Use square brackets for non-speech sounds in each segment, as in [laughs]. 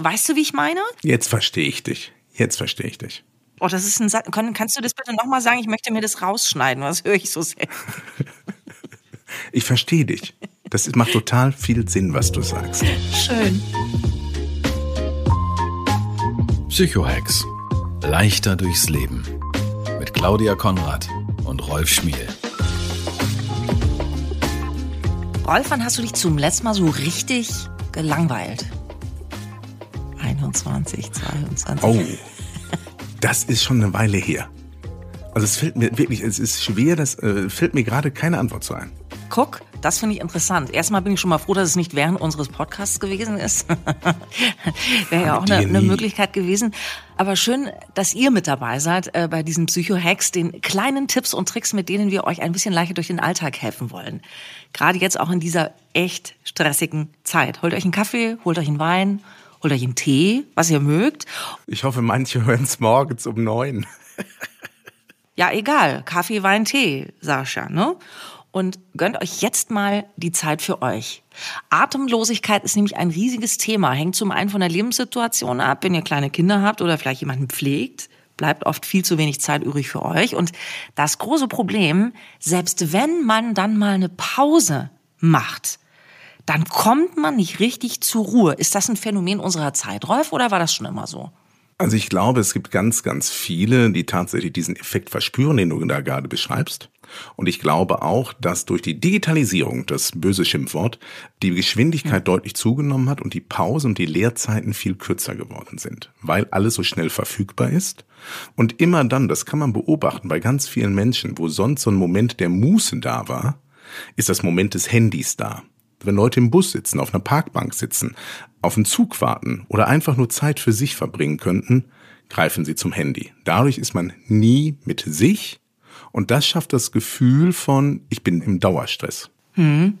Weißt du, wie ich meine? Jetzt verstehe ich dich. Jetzt verstehe ich dich. Oh, das ist ein Satz. Kannst du das bitte nochmal sagen? Ich möchte mir das rausschneiden, was höre ich so sehr. [laughs] Ich verstehe dich. Das macht total viel Sinn, was du sagst. Schön. Psychohex. Leichter durchs Leben. Mit Claudia Konrad und Rolf Schmiel. Rolf, wann hast du dich zum letzten Mal so richtig gelangweilt? 21, 22. Oh, das ist schon eine Weile her. Also es fällt mir wirklich, es ist schwer, das äh, fällt mir gerade keine Antwort zu ein. Guck, das finde ich interessant. Erstmal bin ich schon mal froh, dass es nicht während unseres Podcasts gewesen ist. [laughs] Wäre ja auch eine, eine, Möglichkeit gewesen. Aber schön, dass ihr mit dabei seid äh, bei diesen Psycho-Hacks, den kleinen Tipps und Tricks, mit denen wir euch ein bisschen leichter durch den Alltag helfen wollen. Gerade jetzt auch in dieser echt stressigen Zeit. Holt euch einen Kaffee, holt euch einen Wein, holt euch einen Tee, was ihr mögt. Ich hoffe, manche hören es morgens um neun. ja, egal. Kaffee, Wein, Tee, Sascha, ne? und gönnt euch jetzt mal die Zeit für euch. Atemlosigkeit ist nämlich ein riesiges Thema, hängt zum einen von der Lebenssituation ab, wenn ihr kleine Kinder habt oder vielleicht jemanden pflegt, bleibt oft viel zu wenig Zeit übrig für euch. Und das große Problem, selbst wenn man dann mal eine Pause macht, dann kommt man nicht richtig zur Ruhe. Ist das ein Phänomen unserer Zeit, Rolf, oder war das schon immer so? Also ich glaube, es gibt ganz, ganz viele, die tatsächlich diesen Effekt verspüren, den du da gerade beschreibst. Und ich glaube auch, dass durch die Digitalisierung, das böse Schimpfwort, die Geschwindigkeit mhm. deutlich zugenommen hat und die Pausen und die Leerzeiten viel kürzer geworden sind, weil alles so schnell verfügbar ist. Und immer dann, das kann man beobachten bei ganz vielen Menschen, wo sonst so ein Moment der Muße da war, ist das Moment des Handys da. Wenn Leute im Bus sitzen, auf einer Parkbank sitzen, auf einen Zug warten oder einfach nur Zeit für sich verbringen könnten, greifen sie zum Handy. Dadurch ist man nie mit sich und das schafft das Gefühl von, ich bin im Dauerstress. Hm.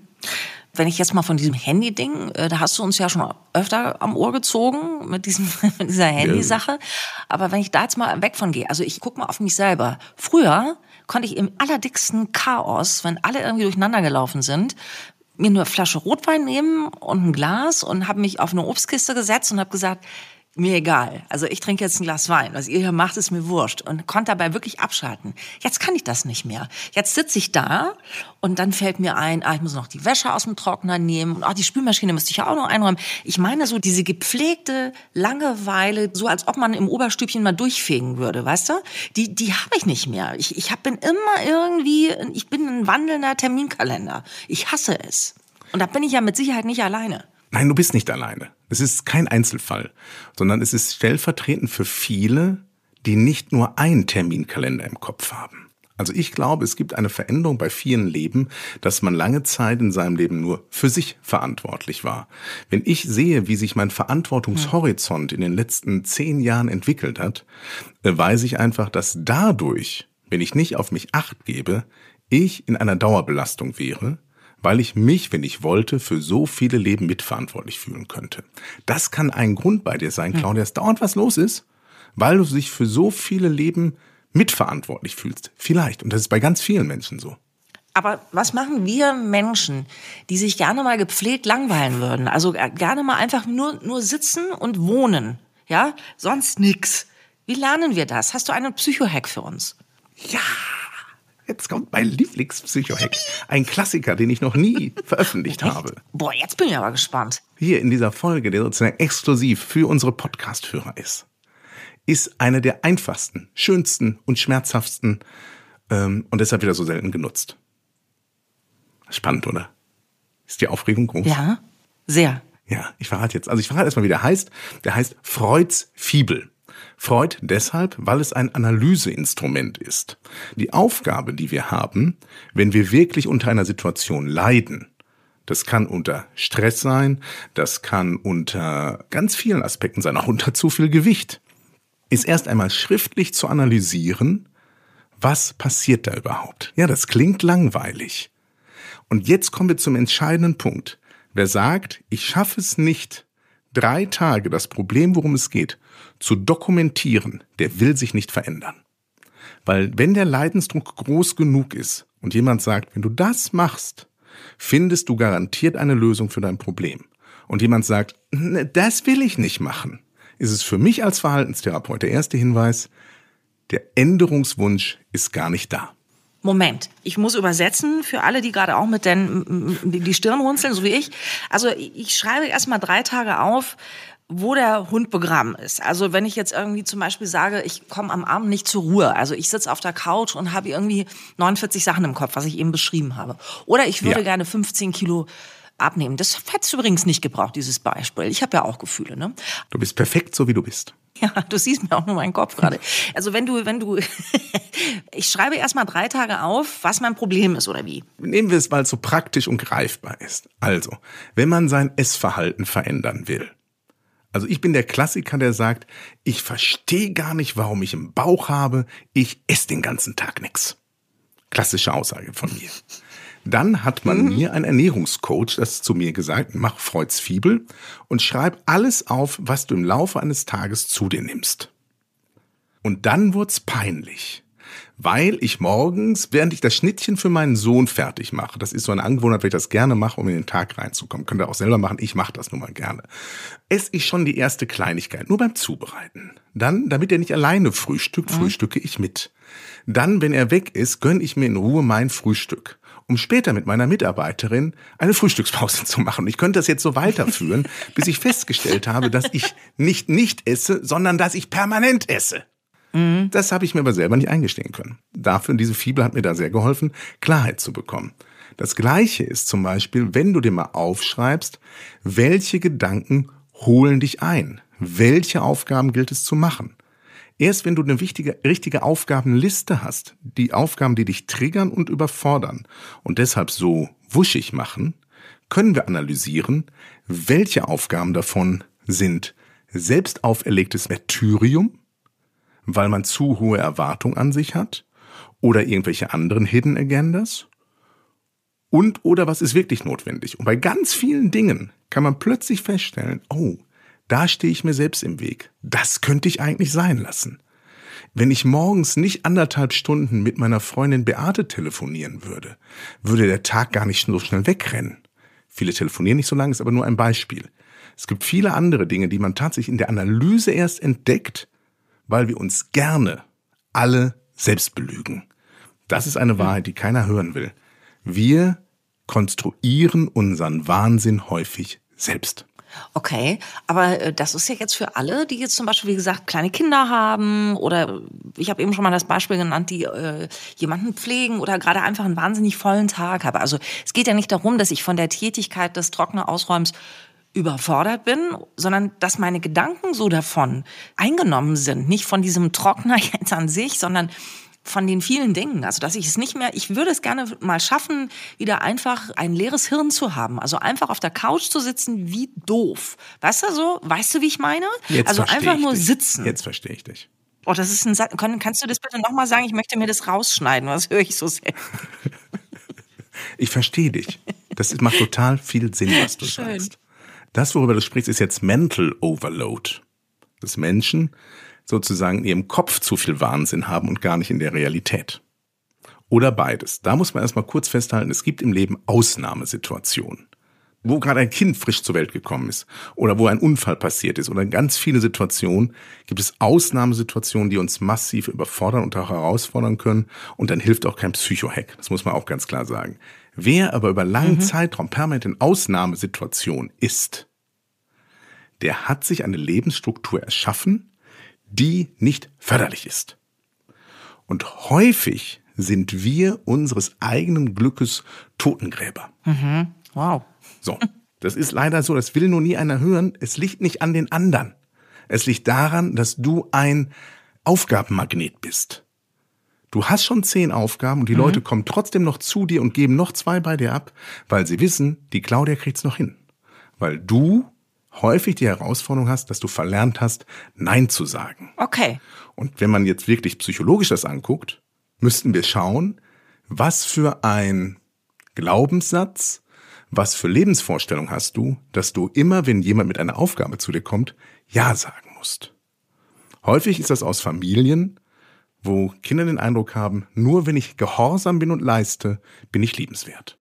Wenn ich jetzt mal von diesem Handy-Ding, äh, da hast du uns ja schon öfter am Ohr gezogen mit, diesem, [laughs] mit dieser Handy-Sache. Aber wenn ich da jetzt mal weg von gehe, also ich gucke mal auf mich selber. Früher konnte ich im allerdicksten Chaos, wenn alle irgendwie durcheinander gelaufen sind, mir eine Flasche Rotwein nehmen und ein Glas und habe mich auf eine Obstkiste gesetzt und habe gesagt, mir egal. Also ich trinke jetzt ein Glas Wein. Was ihr hier macht, ist mir wurscht. Und konnte dabei wirklich abschalten. Jetzt kann ich das nicht mehr. Jetzt sitze ich da und dann fällt mir ein, ah, ich muss noch die Wäsche aus dem Trockner nehmen. Und ah, die Spülmaschine müsste ich ja auch noch einräumen. Ich meine so diese gepflegte Langeweile, so als ob man im Oberstübchen mal durchfegen würde, weißt du? Die, die habe ich nicht mehr. Ich, ich hab, bin immer irgendwie, ich bin ein wandelnder Terminkalender. Ich hasse es. Und da bin ich ja mit Sicherheit nicht alleine. Nein, du bist nicht alleine. Es ist kein Einzelfall, sondern es ist stellvertretend für viele, die nicht nur einen Terminkalender im Kopf haben. Also ich glaube, es gibt eine Veränderung bei vielen Leben, dass man lange Zeit in seinem Leben nur für sich verantwortlich war. Wenn ich sehe, wie sich mein Verantwortungshorizont in den letzten zehn Jahren entwickelt hat, äh, weiß ich einfach, dass dadurch, wenn ich nicht auf mich acht gebe, ich in einer Dauerbelastung wäre, weil ich mich, wenn ich wollte, für so viele Leben mitverantwortlich fühlen könnte. Das kann ein Grund bei dir sein, hm. Claudia, dass dauernd was los ist, weil du dich für so viele Leben mitverantwortlich fühlst. Vielleicht. Und das ist bei ganz vielen Menschen so. Aber was machen wir Menschen, die sich gerne mal gepflegt langweilen würden? Also äh, gerne mal einfach nur, nur sitzen und wohnen. Ja? Sonst nix. Wie lernen wir das? Hast du einen Psychohack für uns? Ja. Jetzt kommt mein Lieblingspsycho-Hack. Ein Klassiker, den ich noch nie [laughs] veröffentlicht habe. Boah, jetzt bin ich aber gespannt. Hier in dieser Folge, der sozusagen exklusiv für unsere Podcast-Hörer ist, ist eine der einfachsten, schönsten und schmerzhaftsten ähm, und deshalb wieder so selten genutzt. Spannend, oder? Ist die Aufregung groß? Ja, sehr. Ja, ich verrate jetzt. Also ich verrate erstmal, wie der heißt. Der heißt Freuds Fibel. Freud deshalb, weil es ein Analyseinstrument ist. Die Aufgabe, die wir haben, wenn wir wirklich unter einer Situation leiden, Das kann unter Stress sein, das kann unter ganz vielen Aspekten sein, auch unter zu viel Gewicht. Ist erst einmal schriftlich zu analysieren, was passiert da überhaupt? Ja, das klingt langweilig. Und jetzt kommen wir zum entscheidenden Punkt. Wer sagt, ich schaffe es nicht, drei Tage das Problem, worum es geht, zu dokumentieren, der will sich nicht verändern. Weil wenn der Leidensdruck groß genug ist und jemand sagt, wenn du das machst, findest du garantiert eine Lösung für dein Problem. Und jemand sagt, das will ich nicht machen, ist es für mich als Verhaltenstherapeut der erste Hinweis, der Änderungswunsch ist gar nicht da. Moment, ich muss übersetzen für alle, die gerade auch mit den die Stirn runzeln, so wie ich. Also ich schreibe erstmal drei Tage auf, wo der Hund begraben ist. Also wenn ich jetzt irgendwie zum Beispiel sage, ich komme am Abend nicht zur Ruhe, also ich sitze auf der Couch und habe irgendwie 49 Sachen im Kopf, was ich eben beschrieben habe. Oder ich würde ja. gerne 15 Kilo abnehmen. Das hättest du übrigens nicht gebraucht, dieses Beispiel. Ich habe ja auch Gefühle. Ne? Du bist perfekt, so wie du bist. [laughs] Ja, du siehst mir auch nur meinen Kopf gerade. Also wenn du, wenn du, [laughs] ich schreibe erstmal drei Tage auf, was mein Problem ist oder wie. Nehmen wir es, weil es so praktisch und greifbar ist. Also, wenn man sein Essverhalten verändern will. Also ich bin der Klassiker, der sagt, ich verstehe gar nicht, warum ich im Bauch habe, ich esse den ganzen Tag nix. Klassische Aussage von mir. Dann hat man mhm. mir ein Ernährungscoach das zu mir gesagt, mach Freuds Fibel und schreib alles auf, was du im Laufe eines Tages zu dir nimmst. Und dann wurd's peinlich. Weil ich morgens, während ich das Schnittchen für meinen Sohn fertig mache, das ist so eine Angewohnheit, weil ich das gerne mache, um in den Tag reinzukommen. Könnt ihr auch selber machen, ich mache das nun mal gerne. Esse ich schon die erste Kleinigkeit, nur beim Zubereiten. Dann, damit er nicht alleine frühstückt, mhm. frühstücke ich mit. Dann, wenn er weg ist, gönne ich mir in Ruhe mein Frühstück um später mit meiner Mitarbeiterin eine Frühstückspause zu machen. Ich könnte das jetzt so weiterführen, [laughs] bis ich festgestellt habe, dass ich nicht nicht esse, sondern dass ich permanent esse. Mhm. Das habe ich mir aber selber nicht eingestehen können. Dafür, diese Fibel hat mir da sehr geholfen, Klarheit zu bekommen. Das Gleiche ist zum Beispiel, wenn du dir mal aufschreibst, welche Gedanken holen dich ein? Welche Aufgaben gilt es zu machen? Erst wenn du eine wichtige, richtige Aufgabenliste hast, die Aufgaben, die dich triggern und überfordern und deshalb so wuschig machen, können wir analysieren, welche Aufgaben davon sind selbst auferlegtes Martyrium, weil man zu hohe Erwartung an sich hat, oder irgendwelche anderen Hidden Agendas, und oder was ist wirklich notwendig. Und bei ganz vielen Dingen kann man plötzlich feststellen, oh, da stehe ich mir selbst im Weg. Das könnte ich eigentlich sein lassen. Wenn ich morgens nicht anderthalb Stunden mit meiner Freundin Beate telefonieren würde, würde der Tag gar nicht so schnell wegrennen. Viele telefonieren nicht so lange, ist aber nur ein Beispiel. Es gibt viele andere Dinge, die man tatsächlich in der Analyse erst entdeckt, weil wir uns gerne alle selbst belügen. Das ist eine Wahrheit, die keiner hören will. Wir konstruieren unseren Wahnsinn häufig selbst. Okay, aber äh, das ist ja jetzt für alle, die jetzt zum Beispiel, wie gesagt, kleine Kinder haben oder ich habe eben schon mal das Beispiel genannt, die äh, jemanden pflegen oder gerade einfach einen wahnsinnig vollen Tag haben. Also es geht ja nicht darum, dass ich von der Tätigkeit des Trocknerausräums überfordert bin, sondern dass meine Gedanken so davon eingenommen sind. Nicht von diesem Trockner [laughs] jetzt an sich, sondern von den vielen Dingen. Also, dass ich es nicht mehr, ich würde es gerne mal schaffen, wieder einfach ein leeres Hirn zu haben. Also einfach auf der Couch zu sitzen, wie doof. Weißt du so? Weißt du, wie ich meine? Jetzt also einfach nur dich. sitzen. Jetzt verstehe ich dich. Oh, das ist ein Satz. Kannst du das bitte nochmal sagen? Ich möchte mir das rausschneiden. Was höre ich so sehr? [laughs] ich verstehe dich. Das macht total viel Sinn, was du Schön. sagst. Das, worüber du sprichst, ist jetzt Mental Overload. Des Menschen, sozusagen in ihrem Kopf zu viel Wahnsinn haben und gar nicht in der Realität. Oder beides. Da muss man erstmal kurz festhalten, es gibt im Leben Ausnahmesituationen. Wo gerade ein Kind frisch zur Welt gekommen ist oder wo ein Unfall passiert ist oder ganz viele Situationen, gibt es Ausnahmesituationen, die uns massiv überfordern und auch herausfordern können und dann hilft auch kein Psychohack. Das muss man auch ganz klar sagen. Wer aber über langen mhm. Zeitraum permanent in Ausnahmesituation ist, der hat sich eine Lebensstruktur erschaffen, die nicht förderlich ist. Und häufig sind wir unseres eigenen Glückes Totengräber. Mhm. Wow. So, das ist leider so, das will nur nie einer hören. Es liegt nicht an den anderen. Es liegt daran, dass du ein Aufgabenmagnet bist. Du hast schon zehn Aufgaben und die mhm. Leute kommen trotzdem noch zu dir und geben noch zwei bei dir ab, weil sie wissen, die Claudia kriegt's noch hin. Weil du häufig die Herausforderung hast, dass du verlernt hast, Nein zu sagen. Okay. Und wenn man jetzt wirklich psychologisch das anguckt, müssten wir schauen, was für ein Glaubenssatz, was für Lebensvorstellung hast du, dass du immer, wenn jemand mit einer Aufgabe zu dir kommt, Ja sagen musst. Häufig ist das aus Familien, wo Kinder den Eindruck haben, nur wenn ich gehorsam bin und leiste, bin ich liebenswert.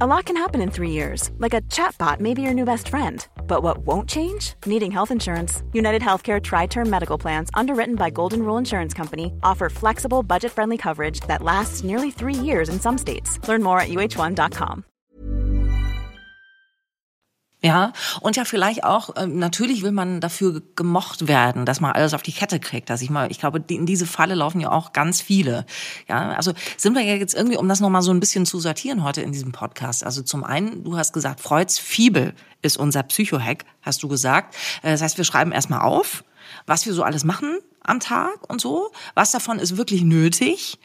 A lot can happen in three years, like a chatbot may be your new best friend. But what won't change? Needing health insurance. United Healthcare Tri Term Medical Plans, underwritten by Golden Rule Insurance Company, offer flexible, budget friendly coverage that lasts nearly three years in some states. Learn more at uh1.com. Ja, und ja, vielleicht auch, äh, natürlich will man dafür gemocht werden, dass man alles auf die Kette kriegt. Dass ich mal, ich glaube, in diese Falle laufen ja auch ganz viele. Ja, also sind wir ja jetzt irgendwie, um das nochmal so ein bisschen zu sortieren heute in diesem Podcast. Also zum einen, du hast gesagt, Freuds Fibel ist unser Psychohack, hast du gesagt. Äh, das heißt, wir schreiben erstmal auf, was wir so alles machen am Tag und so. Was davon ist wirklich nötig?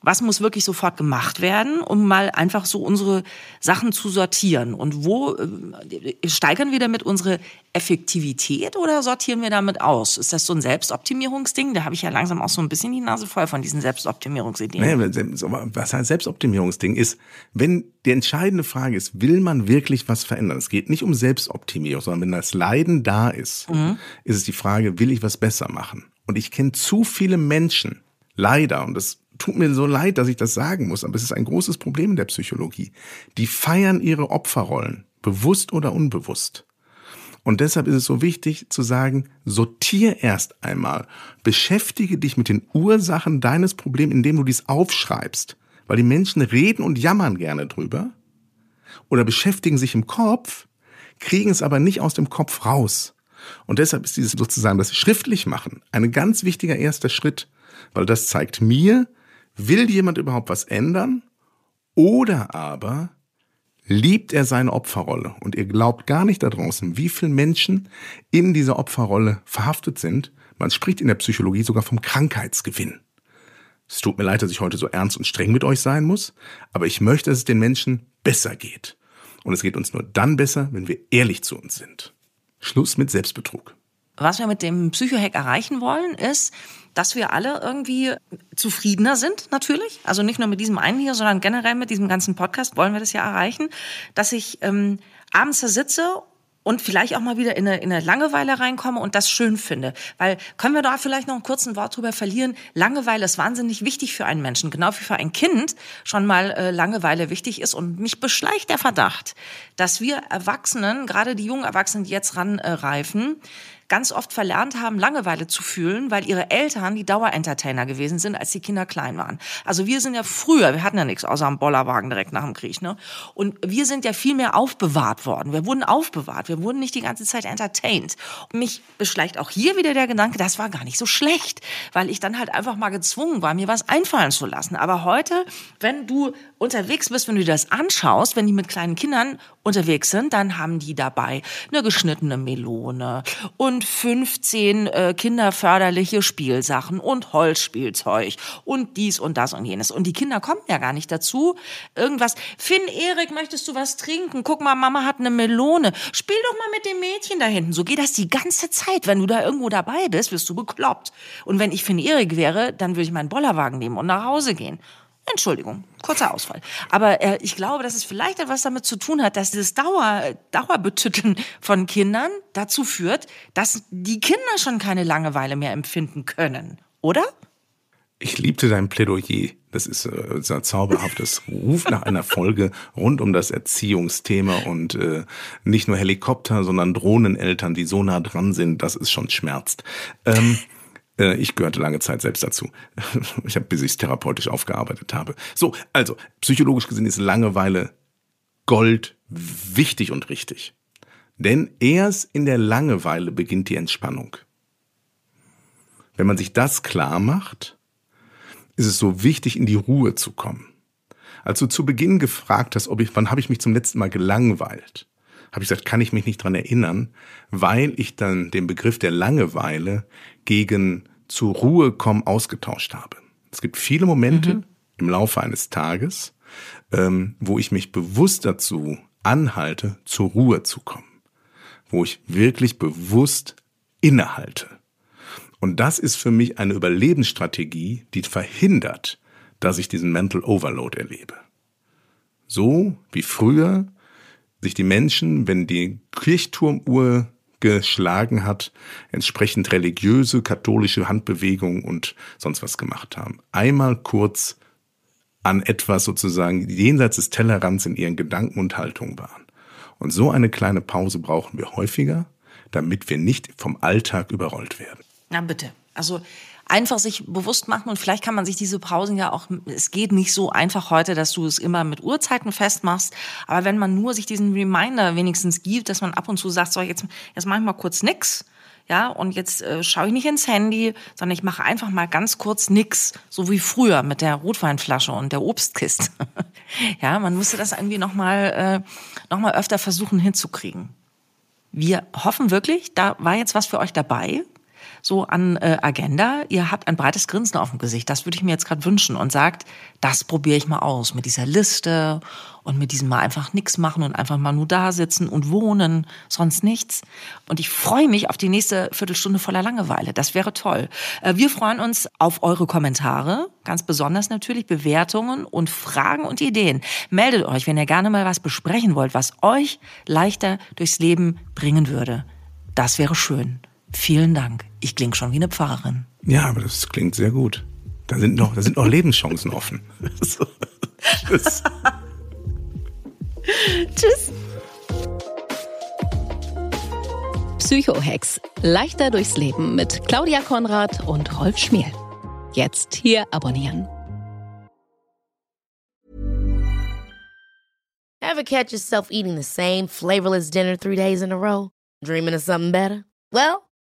Was muss wirklich sofort gemacht werden, um mal einfach so unsere Sachen zu sortieren? Und wo äh, steigern wir damit unsere Effektivität oder sortieren wir damit aus? Ist das so ein Selbstoptimierungsding? Da habe ich ja langsam auch so ein bisschen die Nase voll von diesen Selbstoptimierungsideen. Nee, was ein Selbstoptimierungsding ist, wenn die entscheidende Frage ist, will man wirklich was verändern? Es geht nicht um Selbstoptimierung, sondern wenn das Leiden da ist, mhm. ist es die Frage, will ich was besser machen? Und ich kenne zu viele Menschen, leider, und das tut mir so leid, dass ich das sagen muss, aber es ist ein großes Problem in der Psychologie. Die feiern ihre Opferrollen, bewusst oder unbewusst. Und deshalb ist es so wichtig zu sagen, sortier erst einmal, beschäftige dich mit den Ursachen deines Problems, indem du dies aufschreibst. Weil die Menschen reden und jammern gerne drüber oder beschäftigen sich im Kopf, kriegen es aber nicht aus dem Kopf raus. Und deshalb ist dieses sozusagen das schriftlich machen ein ganz wichtiger erster Schritt, weil das zeigt mir, Will jemand überhaupt was ändern? Oder aber liebt er seine Opferrolle? Und ihr glaubt gar nicht da draußen, wie viele Menschen in dieser Opferrolle verhaftet sind. Man spricht in der Psychologie sogar vom Krankheitsgewinn. Es tut mir leid, dass ich heute so ernst und streng mit euch sein muss, aber ich möchte, dass es den Menschen besser geht. Und es geht uns nur dann besser, wenn wir ehrlich zu uns sind. Schluss mit Selbstbetrug. Was wir mit dem Psychohack erreichen wollen, ist, dass wir alle irgendwie zufriedener sind, natürlich. Also nicht nur mit diesem einen hier, sondern generell mit diesem ganzen Podcast wollen wir das ja erreichen, dass ich ähm, abends da sitze und vielleicht auch mal wieder in eine, in eine Langeweile reinkomme und das schön finde. Weil können wir da vielleicht noch ein kurzes Wort drüber verlieren? Langeweile ist wahnsinnig wichtig für einen Menschen, genau wie für ein Kind schon mal äh, Langeweile wichtig ist. Und mich beschleicht der Verdacht, dass wir Erwachsenen, gerade die jungen Erwachsenen, die jetzt ranreifen, äh, ganz oft verlernt haben, Langeweile zu fühlen, weil ihre Eltern die Dauerentertainer gewesen sind, als die Kinder klein waren. Also wir sind ja früher, wir hatten ja nichts außer am Bollerwagen direkt nach dem Krieg, ne? Und wir sind ja viel mehr aufbewahrt worden. Wir wurden aufbewahrt. Wir wurden nicht die ganze Zeit entertained. Und mich beschleicht auch hier wieder der Gedanke, das war gar nicht so schlecht, weil ich dann halt einfach mal gezwungen war, mir was einfallen zu lassen. Aber heute, wenn du unterwegs bist, wenn du dir das anschaust, wenn die mit kleinen Kindern unterwegs sind, dann haben die dabei eine geschnittene Melone und 15 äh, kinderförderliche Spielsachen und Holzspielzeug und dies und das und jenes. Und die Kinder kommen ja gar nicht dazu. Irgendwas, Finn, Erik, möchtest du was trinken? Guck mal, Mama hat eine Melone. Spiel doch mal mit dem Mädchen da hinten. So geht das die ganze Zeit. Wenn du da irgendwo dabei bist, wirst du bekloppt. Und wenn ich Finn Erik wäre, dann würde ich meinen Bollerwagen nehmen und nach Hause gehen. Entschuldigung, kurzer Ausfall. Aber äh, ich glaube, dass es vielleicht etwas damit zu tun hat, dass dieses Dauer, Dauerbetütteln von Kindern dazu führt, dass die Kinder schon keine Langeweile mehr empfinden können, oder? Ich liebte dein Plädoyer. Das ist äh, ein zauberhaftes Ruf nach einer Folge rund um das Erziehungsthema und äh, nicht nur Helikopter, sondern Drohneneltern, die so nah dran sind, dass es schon schmerzt. Ähm, äh, ich gehörte lange Zeit selbst dazu. [laughs] Ich habe, bis ich es therapeutisch aufgearbeitet habe. So, also, psychologisch gesehen ist Langeweile Gold wichtig und richtig. Denn erst in der Langeweile beginnt die Entspannung. Wenn man sich das klar macht, ist es so wichtig, in die Ruhe zu kommen. Als du zu Beginn gefragt hast, ob ich, wann habe ich mich zum letzten Mal gelangweilt, habe ich gesagt, kann ich mich nicht dran erinnern, weil ich dann den Begriff der Langeweile gegen zur Ruhe kommen ausgetauscht habe. Es gibt viele Momente mhm. im Laufe eines Tages, ähm, wo ich mich bewusst dazu anhalte, zur Ruhe zu kommen. Wo ich wirklich bewusst innehalte. Und das ist für mich eine Überlebensstrategie, die verhindert, dass ich diesen Mental Overload erlebe. So wie früher sich die Menschen, wenn die Kirchturmuhr geschlagen hat, entsprechend religiöse, katholische Handbewegungen und sonst was gemacht haben. Einmal kurz an etwas sozusagen jenseits des Tellerrands in ihren Gedanken und Haltungen waren. Und so eine kleine Pause brauchen wir häufiger, damit wir nicht vom Alltag überrollt werden. Na bitte. Also einfach sich bewusst machen und vielleicht kann man sich diese Pausen ja auch, es geht nicht so einfach heute, dass du es immer mit Uhrzeiten festmachst, aber wenn man nur sich diesen Reminder wenigstens gibt, dass man ab und zu sagt, so jetzt, jetzt mach ich mal kurz nix, ja, und jetzt äh, schaue ich nicht ins Handy, sondern ich mache einfach mal ganz kurz nix, so wie früher mit der Rotweinflasche und der Obstkiste. [laughs] ja, man musste das irgendwie nochmal äh, noch öfter versuchen hinzukriegen. Wir hoffen wirklich, da war jetzt was für euch dabei so an äh, Agenda. Ihr habt ein breites Grinsen auf dem Gesicht. Das würde ich mir jetzt gerade wünschen und sagt, das probiere ich mal aus mit dieser Liste und mit diesem mal einfach nichts machen und einfach mal nur da sitzen und wohnen, sonst nichts. Und ich freue mich auf die nächste Viertelstunde voller Langeweile. Das wäre toll. Äh, wir freuen uns auf eure Kommentare, ganz besonders natürlich Bewertungen und Fragen und Ideen. Meldet euch, wenn ihr gerne mal was besprechen wollt, was euch leichter durchs Leben bringen würde. Das wäre schön. Vielen Dank. Ich klinge schon wie eine Pfarrerin. Ja, aber das klingt sehr gut. Da sind noch, da sind noch Lebenschancen offen. [laughs] Tschüss. Tschüss. Psychohex. Leichter durchs Leben mit Claudia Konrad und Rolf Schmiel. Jetzt hier abonnieren. Ever catch yourself eating the same flavorless dinner three days in a row? Dreaming of something better? Well,